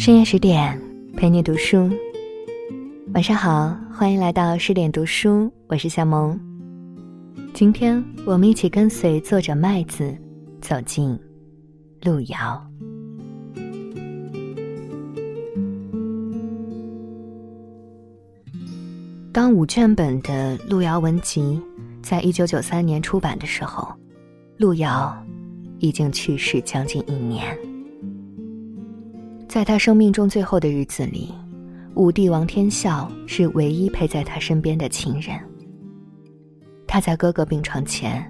深夜十点，陪你读书。晚上好，欢迎来到十点读书，我是夏萌。今天我们一起跟随作者麦子走进路遥。当五卷本的《路遥文集》在一九九三年出版的时候，路遥已经去世将近一年。在他生命中最后的日子里，武帝王天笑是唯一陪在他身边的亲人。他在哥哥病床前，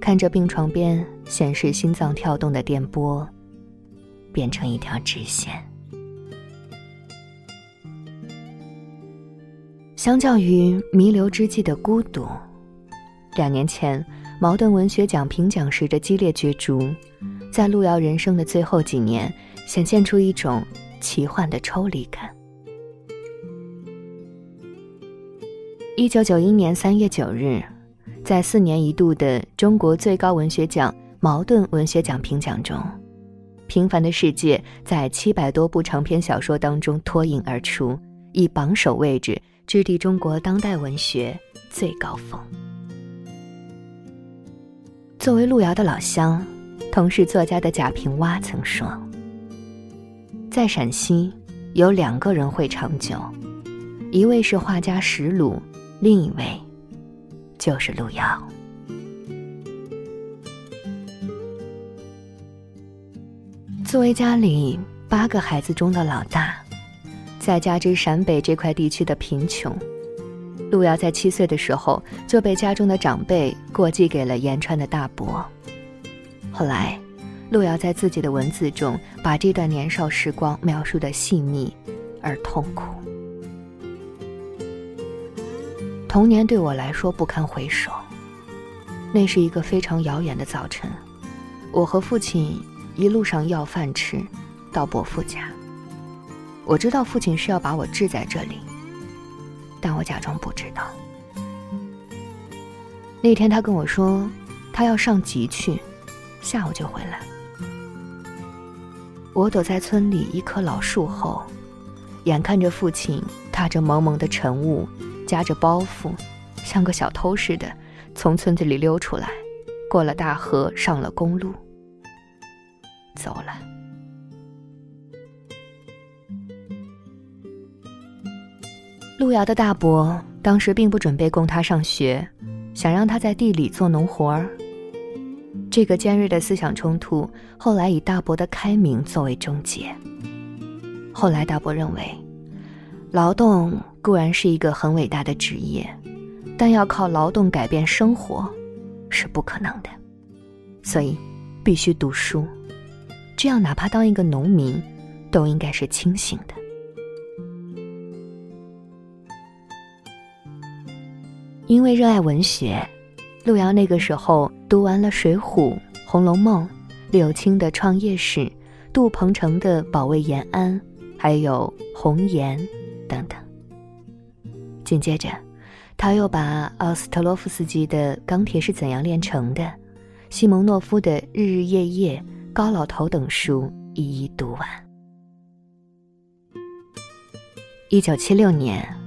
看着病床边显示心脏跳动的电波，变成一条直线。相较于弥留之际的孤独，两年前茅盾文学奖评奖时的激烈角逐，在路遥人生的最后几年。显现出一种奇幻的抽离感。一九九一年三月九日，在四年一度的中国最高文学奖茅盾文学奖评奖中，《平凡的世界》在七百多部长篇小说当中脱颖而出，以榜首位置直抵中国当代文学最高峰。作为路遥的老乡，同是作家的贾平凹曾说。在陕西，有两个人会长久，一位是画家石鲁，另一位就是路遥。作为家里八个孩子中的老大，再加之陕北这块地区的贫穷，路遥在七岁的时候就被家中的长辈过继给了延川的大伯，后来。路遥在自己的文字中，把这段年少时光描述的细腻而痛苦。童年对我来说不堪回首，那是一个非常遥远的早晨。我和父亲一路上要饭吃，到伯父家。我知道父亲是要把我置在这里，但我假装不知道。那天他跟我说，他要上集去，下午就回来。我躲在村里一棵老树后，眼看着父亲踏着蒙蒙的晨雾，夹着包袱，像个小偷似的从村子里溜出来，过了大河，上了公路，走了。路遥的大伯当时并不准备供他上学，想让他在地里做农活儿。这个尖锐的思想冲突，后来以大伯的开明作为终结。后来大伯认为，劳动固然是一个很伟大的职业，但要靠劳动改变生活，是不可能的。所以，必须读书，这样哪怕当一个农民，都应该是清醒的。因为热爱文学。路遥那个时候读完了《水浒》《红楼梦》，柳青的创业史，杜鹏程的保卫延安，还有《红颜》等等。紧接着，他又把奥斯特洛夫斯基的《钢铁是怎样炼成的》，西蒙诺夫的《日日夜夜》《高老头》等书一一读完。一九七六年。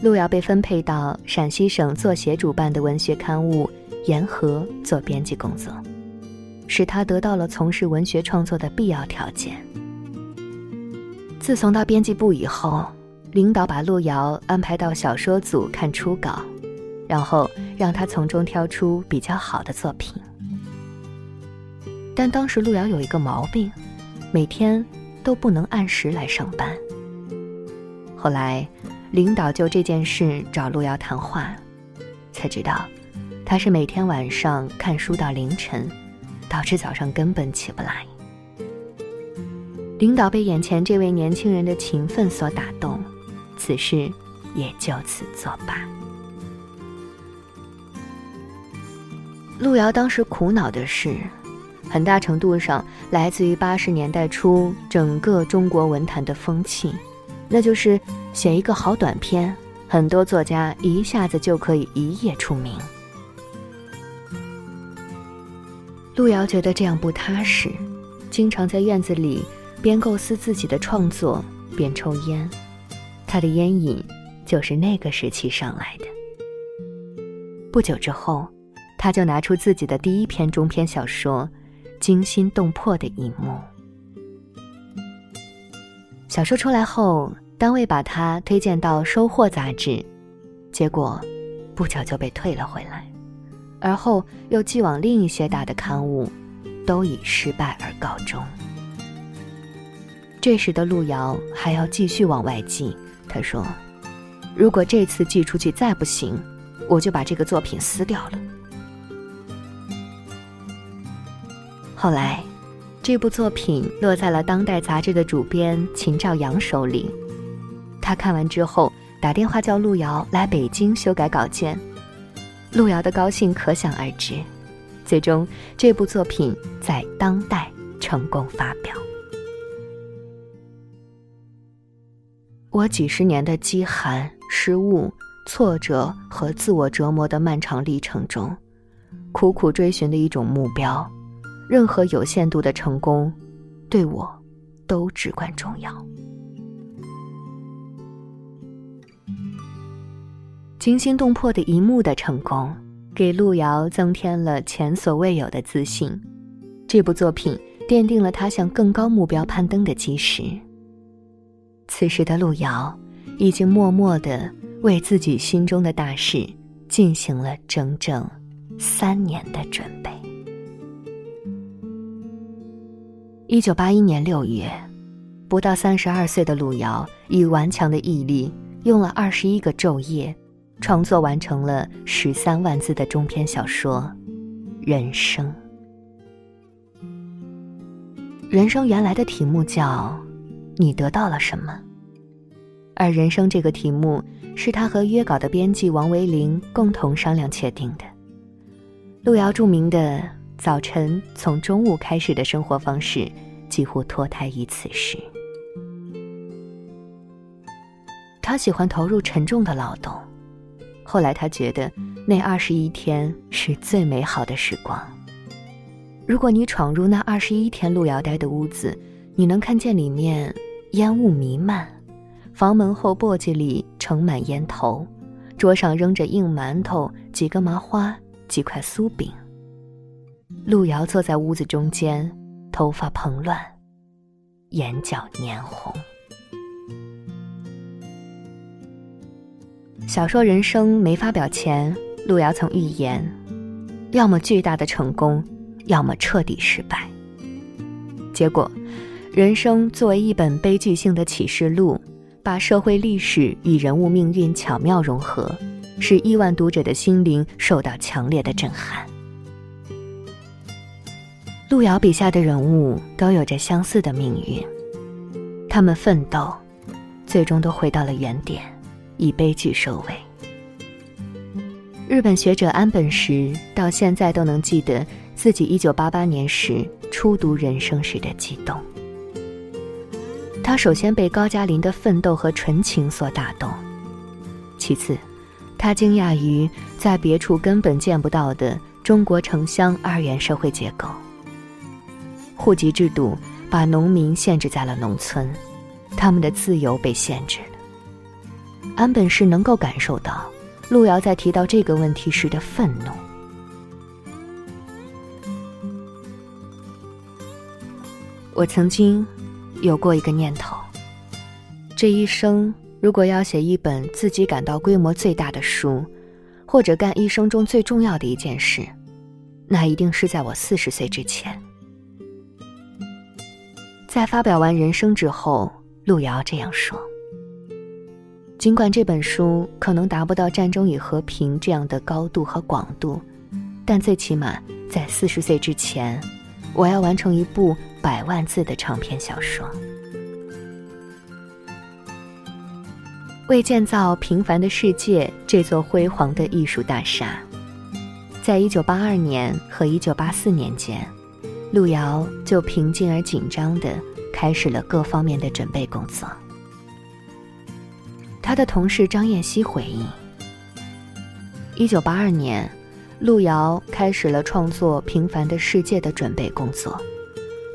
路遥被分配到陕西省作协主办的文学刊物《言和》做编辑工作，使他得到了从事文学创作的必要条件。自从到编辑部以后，领导把路遥安排到小说组看初稿，然后让他从中挑出比较好的作品。但当时路遥有一个毛病，每天都不能按时来上班。后来。领导就这件事找路遥谈话，才知道，他是每天晚上看书到凌晨，导致早上根本起不来。领导被眼前这位年轻人的勤奋所打动，此事也就此作罢。路遥当时苦恼的是，很大程度上来自于八十年代初整个中国文坛的风气。那就是写一个好短篇，很多作家一下子就可以一夜出名。路遥觉得这样不踏实，经常在院子里边构思自己的创作，边抽烟。他的烟瘾就是那个时期上来的。不久之后，他就拿出自己的第一篇中篇小说，惊心动魄的一幕。小说出来后，单位把他推荐到《收获》杂志，结果不久就被退了回来，而后又寄往另一些大的刊物，都以失败而告终。这时的路遥还要继续往外寄。他说：“如果这次寄出去再不行，我就把这个作品撕掉了。”后来，这部作品落在了《当代》杂志的主编秦兆阳手里。他看完之后，打电话叫路遥来北京修改稿件。路遥的高兴可想而知。最终，这部作品在《当代》成功发表。我几十年的饥寒、失误、挫折和自我折磨的漫长历程中，苦苦追寻的一种目标，任何有限度的成功，对我都至关重要。惊心动魄的一幕的成功，给路遥增添了前所未有的自信。这部作品奠定了他向更高目标攀登的基石。此时的路遥，已经默默的为自己心中的大事进行了整整三年的准备。一九八一年六月，不到三十二岁的路遥以顽强的毅力，用了二十一个昼夜，创作完成了十三万字的中篇小说《人生》。人生原来的题目叫。你得到了什么？而人生这个题目是他和约稿的编辑王维林共同商量确定的。路遥著名的早晨从中午开始的生活方式，几乎脱胎于此时。他喜欢投入沉重的劳动，后来他觉得那二十一天是最美好的时光。如果你闯入那二十一天路遥待的屋子，你能看见里面。烟雾弥漫，房门后簸箕里盛满烟头，桌上扔着硬馒头、几个麻花、几块酥饼。路遥坐在屋子中间，头发蓬乱，眼角黏红。小说《人生》没发表前，路遥曾预言：要么巨大的成功，要么彻底失败。结果。人生作为一本悲剧性的启示录，把社会历史与人物命运巧妙融合，使亿万读者的心灵受到强烈的震撼。路遥笔下的人物都有着相似的命运，他们奋斗，最终都回到了原点，以悲剧收尾。日本学者安本实到现在都能记得自己一九八八年时初读《人生》时的激动。他首先被高加林的奋斗和纯情所打动，其次，他惊讶于在别处根本见不到的中国城乡二元社会结构。户籍制度把农民限制在了农村，他们的自由被限制了。安本是能够感受到路遥在提到这个问题时的愤怒。我曾经。有过一个念头：这一生如果要写一本自己感到规模最大的书，或者干一生中最重要的一件事，那一定是在我四十岁之前。在发表完《人生》之后，路遥这样说：“尽管这本书可能达不到《战争与和平》这样的高度和广度，但最起码在四十岁之前，我要完成一部。”百万字的长篇小说，为建造《平凡的世界》这座辉煌的艺术大厦，在一九八二年和一九八四年间，路遥就平静而紧张的开始了各方面的准备工作。他的同事张燕西回忆，一九八二年，路遥开始了创作《平凡的世界》的准备工作。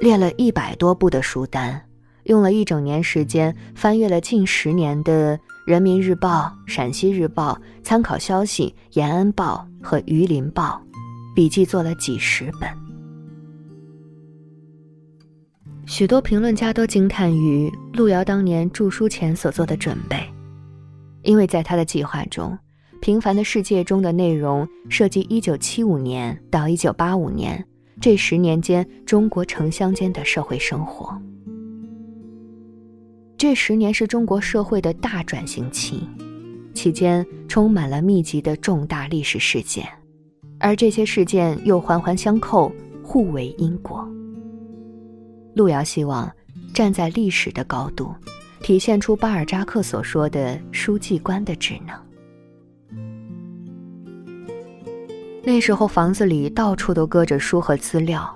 列了一百多部的书单，用了一整年时间翻阅了近十年的《人民日报》《陕西日报》《参考消息》《延安报》和《榆林报》，笔记做了几十本。许多评论家都惊叹于路遥当年著书前所做的准备，因为在他的计划中，《平凡的世界》中的内容涉及1975年到1985年这十年间中国城乡间的社会生活。这十年是中国社会的大转型期，期间充满了密集的重大历史事件，而这些事件又环环相扣，互为因果。路遥希望站在历史的高度，体现出巴尔扎克所说的书记官的职能。那时候房子里到处都搁着书和资料，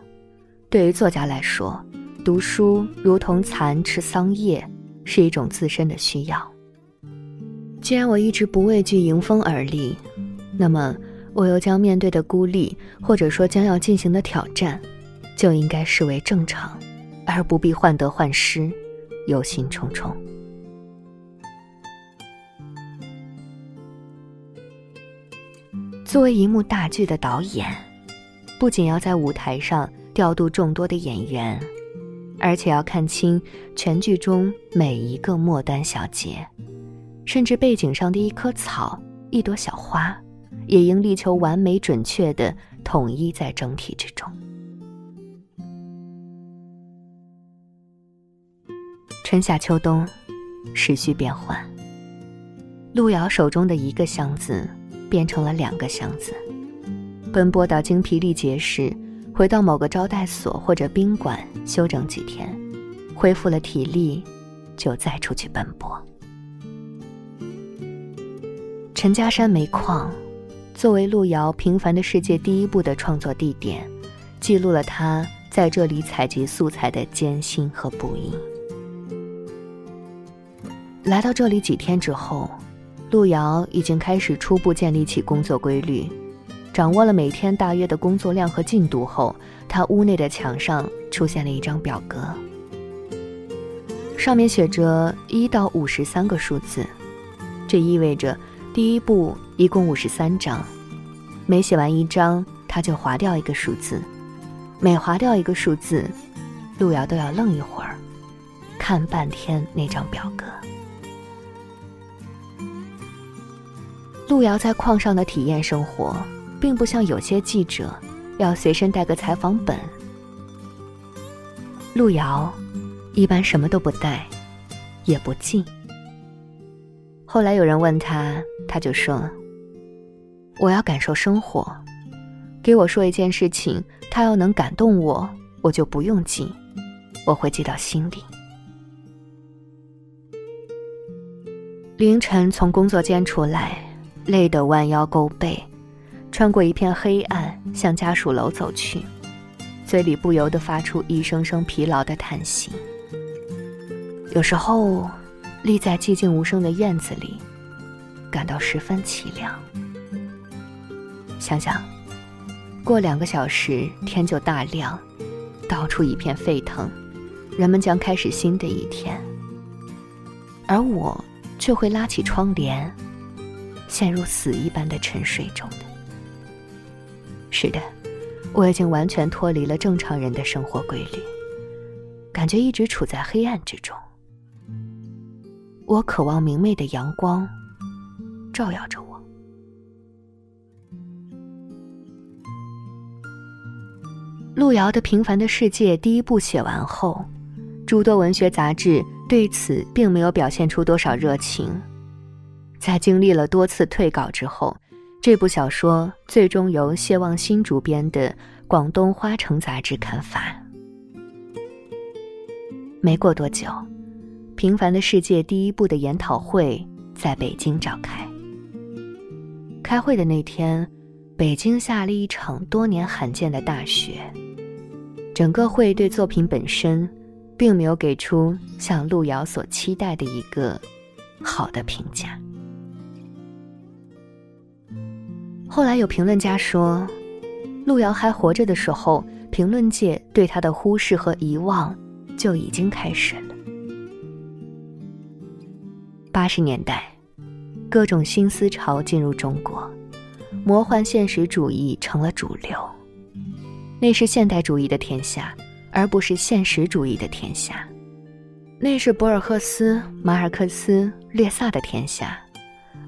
对于作家来说，读书如同蚕吃桑叶。是一种自身的需要。既然我一直不畏惧迎风而立，那么我又将面对的孤立，或者说将要进行的挑战，就应该视为正常，而不必患得患失，忧心忡忡。作为一幕大剧的导演，不仅要在舞台上调度众多的演员。而且要看清全剧中每一个末端小节，甚至背景上的一棵草、一朵小花，也应力求完美准确的统一在整体之中。春夏秋冬，时序变换。路遥手中的一个箱子变成了两个箱子，奔波到精疲力竭时。回到某个招待所或者宾馆休整几天，恢复了体力，就再出去奔波。陈家山煤矿，作为路遥《平凡的世界》第一部的创作地点，记录了他在这里采集素材的艰辛和不易。来到这里几天之后，路遥已经开始初步建立起工作规律。掌握了每天大约的工作量和进度后，他屋内的墙上出现了一张表格，上面写着一到五十三个数字，这意味着第一步一共五十三张，每写完一张他就划掉一个数字，每划掉一个数字，路遥都要愣一会儿，看半天那张表格。路遥在矿上的体验生活。并不像有些记者，要随身带个采访本。路遥一般什么都不带，也不记。后来有人问他，他就说：“我要感受生活，给我说一件事情，他要能感动我，我就不用记，我会记到心里。”凌晨从工作间出来，累得弯腰勾背。穿过一片黑暗，向家属楼走去，嘴里不由得发出一声声疲劳的叹息。有时候，立在寂静无声的院子里，感到十分凄凉。想想，过两个小时天就大亮，到处一片沸腾，人们将开始新的一天，而我却会拉起窗帘，陷入死一般的沉睡中的。是的，我已经完全脱离了正常人的生活规律，感觉一直处在黑暗之中。我渴望明媚的阳光照耀着我。路遥的《平凡的世界》第一部写完后，诸多文学杂志对此并没有表现出多少热情。在经历了多次退稿之后。这部小说最终由谢望新主编的《广东花城》杂志刊发。没过多久，《平凡的世界》第一部的研讨会在北京召开。开会的那天，北京下了一场多年罕见的大雪。整个会对作品本身，并没有给出像路遥所期待的一个好的评价。后来有评论家说，路遥还活着的时候，评论界对他的忽视和遗忘就已经开始了。八十年代，各种新思潮进入中国，魔幻现实主义成了主流。那是现代主义的天下，而不是现实主义的天下。那是博尔赫斯、马尔克斯、列萨的天下，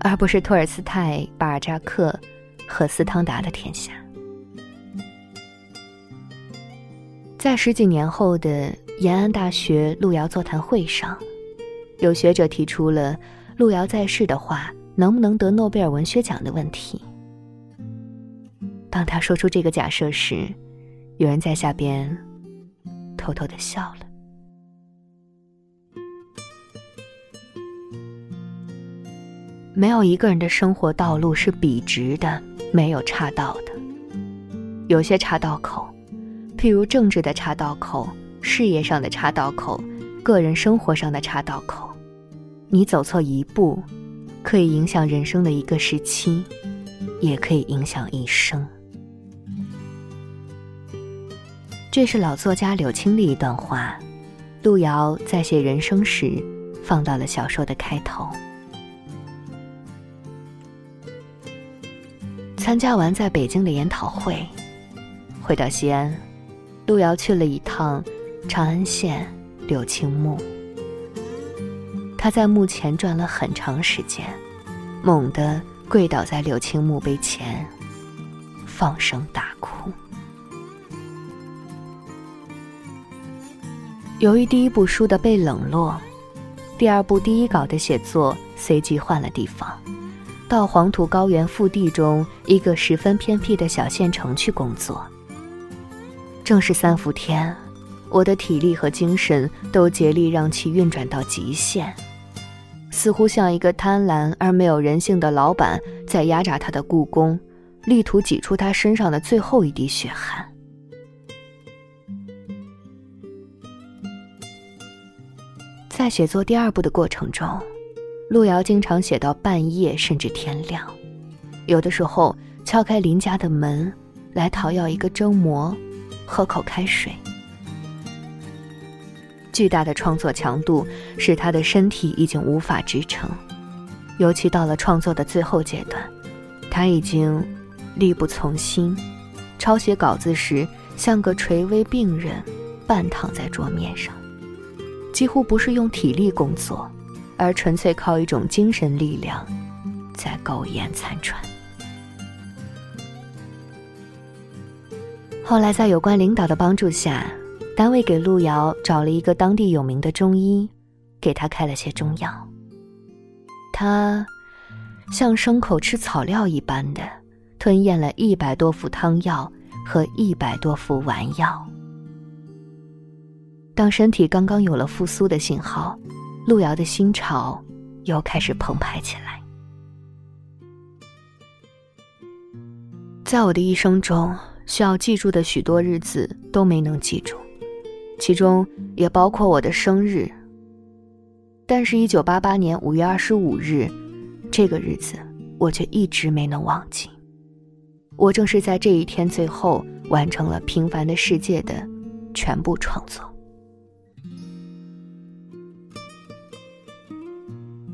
而不是托尔斯泰、巴尔扎克和斯汤达的天下。在十几年后的延安大学路遥座谈会上，有学者提出了路遥在世的话能不能得诺贝尔文学奖的问题。当他说出这个假设时，有人在下边偷偷的笑了。没有一个人的生活道路是笔直的，没有岔道的。有些岔道口。譬如政治的岔道口、事业上的岔道口、个人生活上的岔道口，你走错一步，可以影响人生的一个时期，也可以影响一生。这是老作家柳青的一段话，路遥在写人生时放到了小说的开头。参加完在北京的研讨会，回到西安。路遥去了一趟长安县柳青墓，他在墓前转了很长时间，猛地跪倒在柳青墓碑前，放声大哭。由于第一部书的被冷落，第二部第一稿的写作随即换了地方，到黄土高原腹地中一个十分偏僻的小县城去工作。正是三伏天，我的体力和精神都竭力让其运转到极限，似乎像一个贪婪而没有人性的老板在压榨他的雇工，力图挤出他身上的最后一滴血汗。在写作第二部的过程中，路遥经常写到半夜甚至天亮，有的时候敲开邻家的门来讨要一个蒸馍。喝口开水。巨大的创作强度使他的身体已经无法支撑，尤其到了创作的最后阶段，他已经力不从心，抄写稿子时像个垂危病人，半躺在桌面上，几乎不是用体力工作，而纯粹靠一种精神力量在苟延残喘。后来，在有关领导的帮助下，单位给路遥找了一个当地有名的中医，给他开了些中药。他像牲口吃草料一般的吞咽了一百多副汤药和一百多副丸药。当身体刚刚有了复苏的信号，路遥的心潮又开始澎湃起来。在我的一生中。需要记住的许多日子都没能记住，其中也包括我的生日。但是，一九八八年五月二十五日，这个日子我却一直没能忘记。我正是在这一天最后完成了《平凡的世界》的全部创作。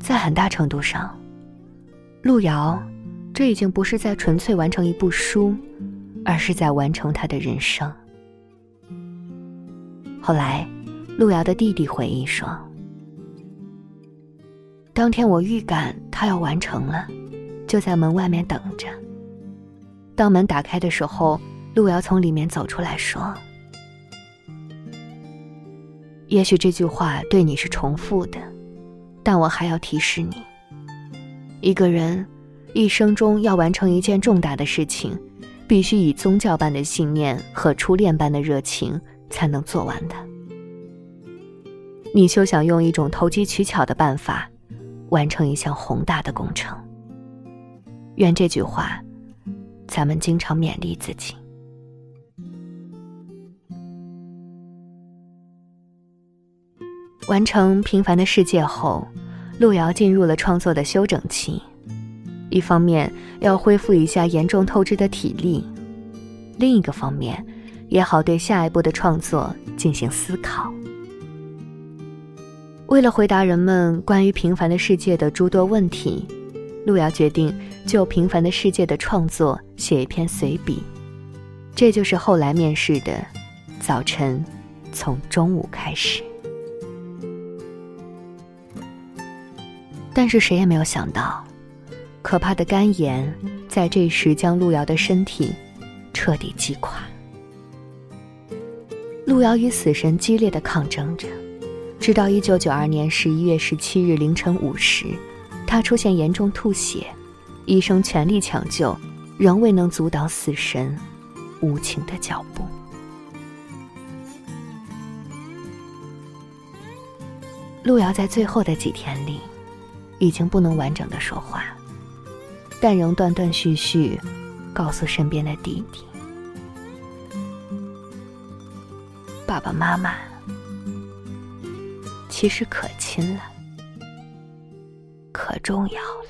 在很大程度上，路遥，这已经不是在纯粹完成一部书。而是在完成他的人生。后来，路遥的弟弟回忆说：“当天我预感他要完成了，就在门外面等着。当门打开的时候，路遥从里面走出来说：‘也许这句话对你是重复的，但我还要提示你：一个人一生中要完成一件重大的事情。’”必须以宗教般的信念和初恋般的热情才能做完的。你休想用一种投机取巧的办法完成一项宏大的工程。愿这句话，咱们经常勉励自己。完成《平凡的世界》后，路遥进入了创作的休整期。一方面要恢复一下严重透支的体力，另一个方面，也好对下一步的创作进行思考。为了回答人们关于平凡的世界的诸多问题，路遥决定就平凡的世界的创作写一篇随笔。这就是后来面试的“早晨从中午开始”。但是谁也没有想到，可怕的肝炎在这时将路遥的身体彻底击垮。路遥与死神激烈的抗争着，直到一九九二年十一月十七日凌晨五时，他出现严重吐血，医生全力抢救，仍未能阻挡死神无情的脚步。路遥在最后的几天里。已经不能完整的说话，但仍断断续续告诉身边的弟弟：“爸爸妈妈其实可亲了，可重要了。”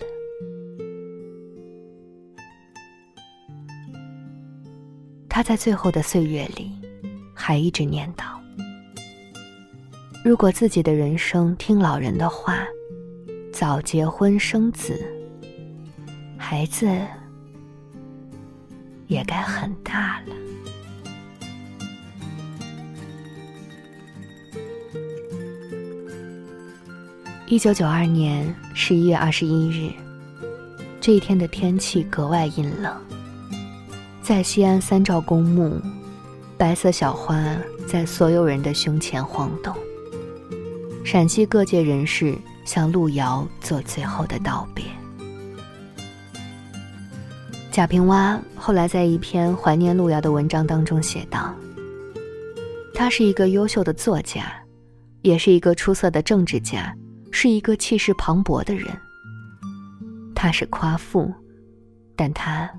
他在最后的岁月里，还一直念叨：“如果自己的人生听老人的话。”早结婚生子，孩子也该很大了。一九九二年十一月二十一日，这一天的天气格外阴冷。在西安三兆公墓，白色小花在所有人的胸前晃动。陕西各界人士。向路遥做最后的道别。贾平凹后来在一篇怀念路遥的文章当中写道：“他是一个优秀的作家，也是一个出色的政治家，是一个气势磅礴的人。他是夸父，但他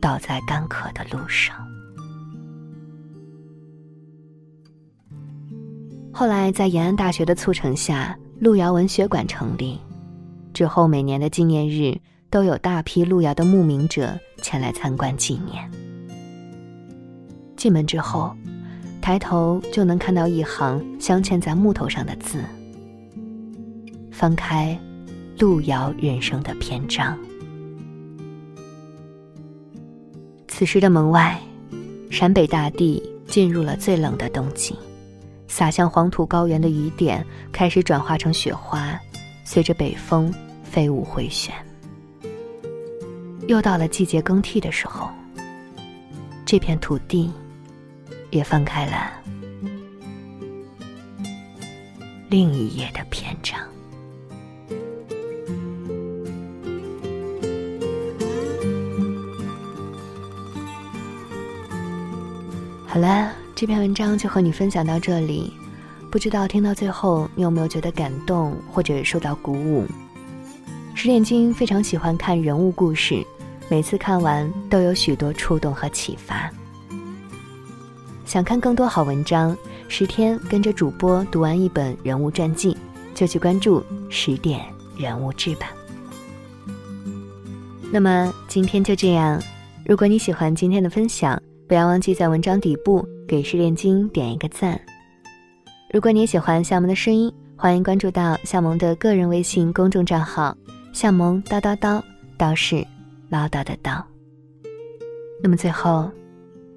倒在干渴的路上。”后来在延安大学的促成下。路遥文学馆成立之后，每年的纪念日都有大批路遥的慕名者前来参观纪念。进门之后，抬头就能看到一行镶嵌在木头上的字。翻开路遥人生的篇章。此时的门外，陕北大地进入了最冷的冬季。洒向黄土高原的雨点开始转化成雪花，随着北风飞舞回旋。又到了季节更替的时候，这片土地也翻开了另一页的篇章。好了。这篇文章就和你分享到这里，不知道听到最后你有没有觉得感动或者受到鼓舞？十点君非常喜欢看人物故事，每次看完都有许多触动和启发。想看更多好文章，十天跟着主播读完一本人物传记，就去关注十点人物志吧。那么今天就这样，如果你喜欢今天的分享。不要忘记在文章底部给失恋金点一个赞。如果你也喜欢夏萌的声音，欢迎关注到夏萌的个人微信公众账号“夏萌叨叨叨”，叨是唠叨的叨。那么最后，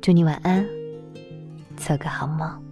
祝你晚安，做个好梦。